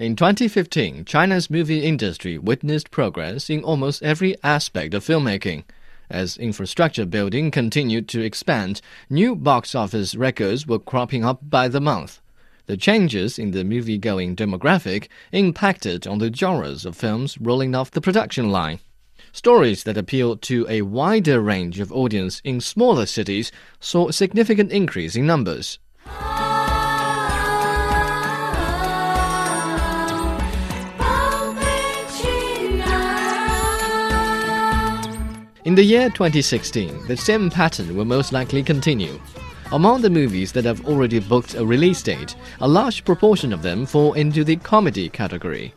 In 2015, China's movie industry witnessed progress in almost every aspect of filmmaking. As infrastructure building continued to expand, new box office records were cropping up by the month. The changes in the movie going demographic impacted on the genres of films rolling off the production line. Stories that appealed to a wider range of audience in smaller cities saw a significant increase in numbers. In the year 2016, the same pattern will most likely continue. Among the movies that have already booked a release date, a large proportion of them fall into the comedy category.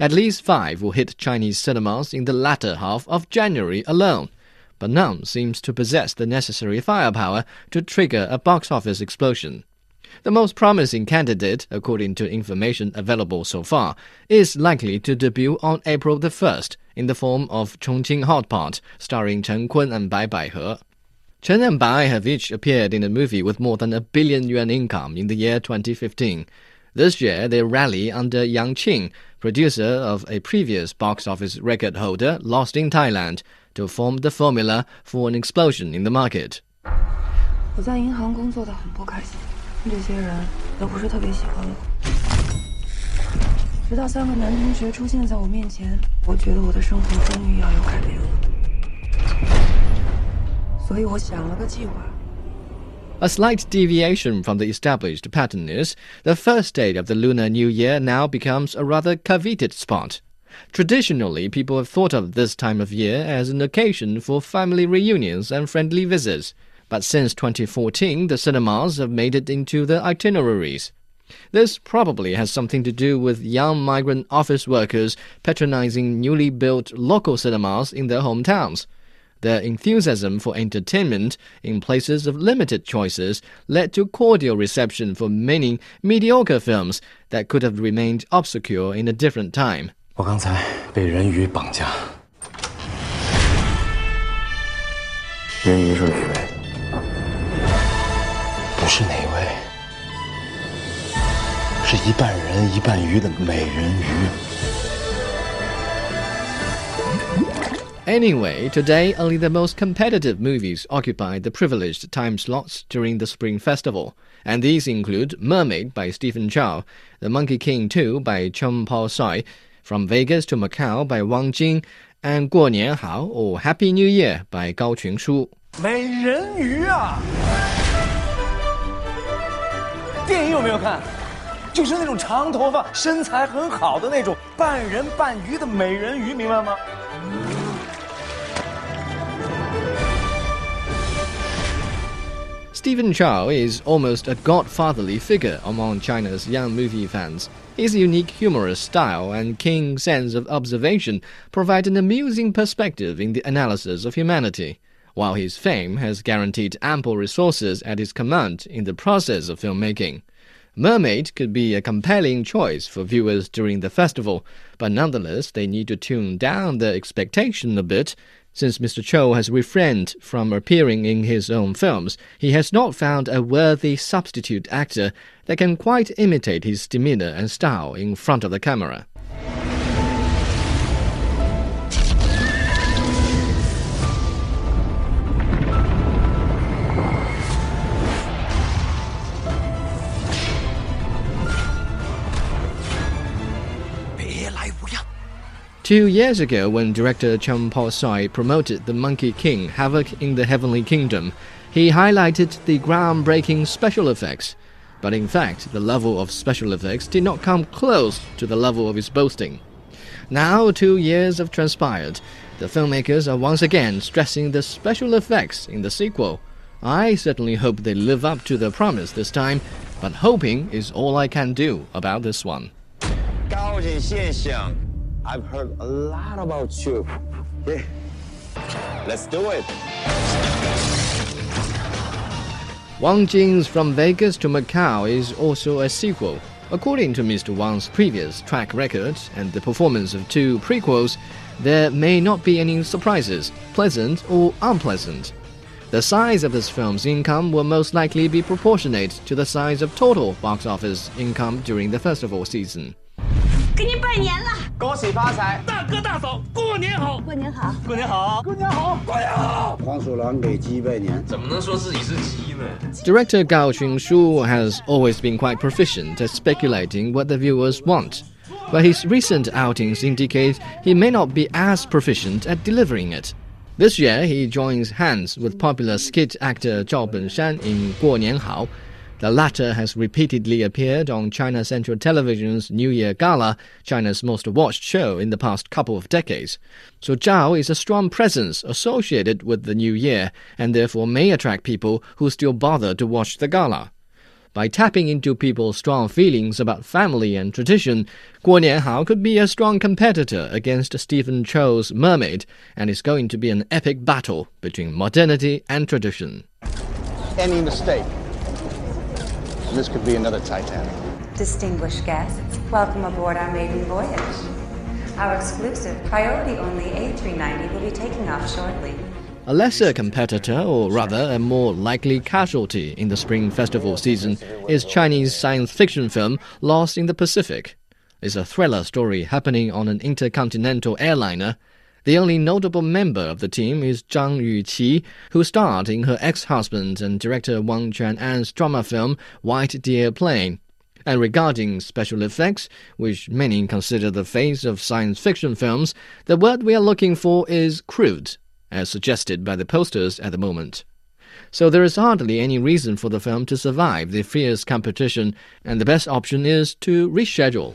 At least five will hit Chinese cinemas in the latter half of January alone, but none seems to possess the necessary firepower to trigger a box office explosion. The most promising candidate, according to information available so far, is likely to debut on April the 1st in the form of Chongqing Hot Pot, starring Chen Kun and Bai Baihe. Chen and Bai have each appeared in a movie with more than a billion yuan income in the year 2015. This year, they rally under Yang Qing, producer of a previous box office record holder, Lost in Thailand, to form the formula for an explosion in the market. 我在银行工作的很不开心， 这些人都不是特别喜欢我。直到三个男同学出现在我面前，我觉得我的生活终于要有改变了。所以我想了个计划。A slight deviation from the established pattern is the first day of the Lunar New Year now becomes a rather coveted spot. Traditionally, people have thought of this time of year as an occasion for family reunions and friendly visits, but since 2014, the cinemas have made it into the itineraries. This probably has something to do with young migrant office workers patronizing newly built local cinemas in their hometowns. Their enthusiasm for entertainment in places of limited choices led to cordial reception for many mediocre films that could have remained obscure in a different time. 我刚才被人鱼绑架。人鱼是哪 位？不是哪位。是一半人一半鱼的美人鱼。Anyway, today only the most competitive movies occupy the privileged time slots during the Spring Festival, and these include Mermaid by Stephen Chow, The Monkey King 2 by Chung Po Soi, From Vegas to Macau by Wang Jing, and 过年好 or Happy New Year by Gao Qunshu. 美人鱼啊！ 电影有没有看？就是那种长头发、身材很好的那种半人半鱼的美人鱼，明白吗？Stephen Chow is almost a godfatherly figure among China's young movie fans. His unique humorous style and keen sense of observation provide an amusing perspective in the analysis of humanity, while his fame has guaranteed ample resources at his command in the process of filmmaking. Mermaid could be a compelling choice for viewers during the festival, but nonetheless, they need to tune down their expectation a bit. Since Mr. Chow has refrained from appearing in his own films, he has not found a worthy substitute actor that can quite imitate his demeanor and style in front of the camera. Two years ago, when director Chung Po Soi promoted The Monkey King Havoc in the Heavenly Kingdom, he highlighted the groundbreaking special effects. But in fact, the level of special effects did not come close to the level of his boasting. Now, two years have transpired. The filmmakers are once again stressing the special effects in the sequel. I certainly hope they live up to their promise this time, but hoping is all I can do about this one. I've heard a lot about you. Yeah. Let's do it. Wang Jing's From Vegas to Macau is also a sequel. According to Mr. Wang's previous track record and the performance of two prequels, there may not be any surprises, pleasant or unpleasant. The size of this film's income will most likely be proportionate to the size of total box office income during the festival season. 给你拜年了， 恭喜发财，大哥大嫂，过年好，过年好，过年好，过年好，过年好。黄鼠狼给鸡拜年，怎么能说自己是鸡呢？Director Gao Qunshu has always been quite proficient at speculating what the viewers want, but his recent outings indicate he may not be as proficient at delivering it. This year, he joins hands with popular skit actor Zhao Benshan in Guo Nian Hao the latter has repeatedly appeared on China Central Television's New Year Gala, China's most watched show in the past couple of decades. So Zhao is a strong presence associated with the New Year and therefore may attract people who still bother to watch the gala. By tapping into people's strong feelings about family and tradition, Guo Nianhao could be a strong competitor against Stephen Chow's Mermaid, and it's going to be an epic battle between modernity and tradition. Any mistake, this could be another Titanic. Distinguished guests, welcome aboard our maiden voyage. Our exclusive priority only A390 will be taking off shortly. A lesser competitor, or rather a more likely casualty in the Spring Festival season, is Chinese science fiction film Lost in the Pacific. It's a thriller story happening on an intercontinental airliner. The only notable member of the team is Zhang Yuqi, who starred in her ex-husband and director Wang Quan'an's drama film White Deer Plain. And regarding special effects, which many consider the face of science fiction films, the word we are looking for is crude, as suggested by the posters at the moment. So there is hardly any reason for the film to survive the fierce competition, and the best option is to reschedule.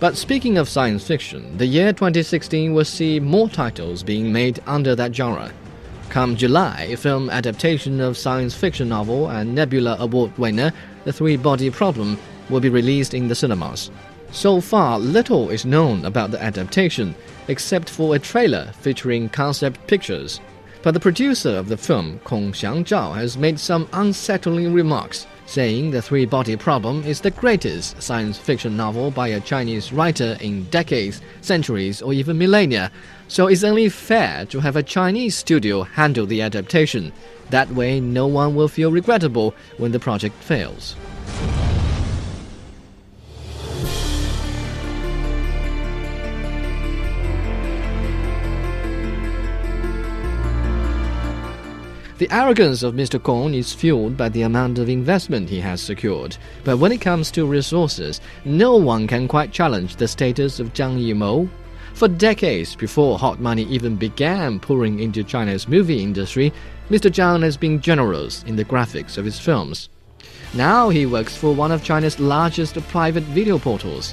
But speaking of science fiction, the year 2016 will see more titles being made under that genre. Come July, film adaptation of science fiction novel and Nebula Award winner The Three Body Problem will be released in the cinemas. So far, little is known about the adaptation, except for a trailer featuring concept pictures. But the producer of the film, Kong Xiang Zhao, has made some unsettling remarks, saying The Three Body Problem is the greatest science fiction novel by a Chinese writer in decades, centuries, or even millennia. So it's only fair to have a Chinese studio handle the adaptation. That way, no one will feel regrettable when the project fails. The arrogance of Mr. Kong is fueled by the amount of investment he has secured. But when it comes to resources, no one can quite challenge the status of Zhang Yimou. For decades before hot money even began pouring into China's movie industry, Mr. Zhang has been generous in the graphics of his films. Now he works for one of China's largest private video portals.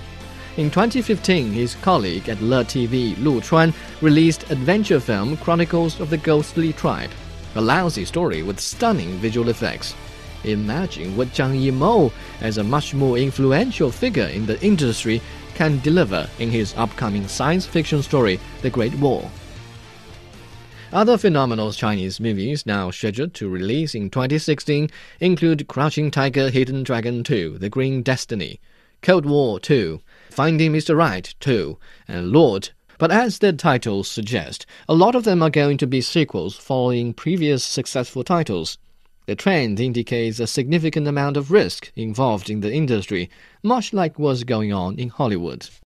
In 2015, his colleague at Le TV, Lu Chuan, released adventure film Chronicles of the Ghostly Tribe, a lousy story with stunning visual effects. Imagine what Zhang Yimou, as a much more influential figure in the industry, can deliver in his upcoming science fiction story, The Great Wall. Other phenomenal Chinese movies now scheduled to release in 2016 include Crouching Tiger, Hidden Dragon 2, The Green Destiny, Cold War 2, Finding Mr. Right 2, and Lord. But as their titles suggest, a lot of them are going to be sequels following previous successful titles. The trend indicates a significant amount of risk involved in the industry, much like what's going on in Hollywood.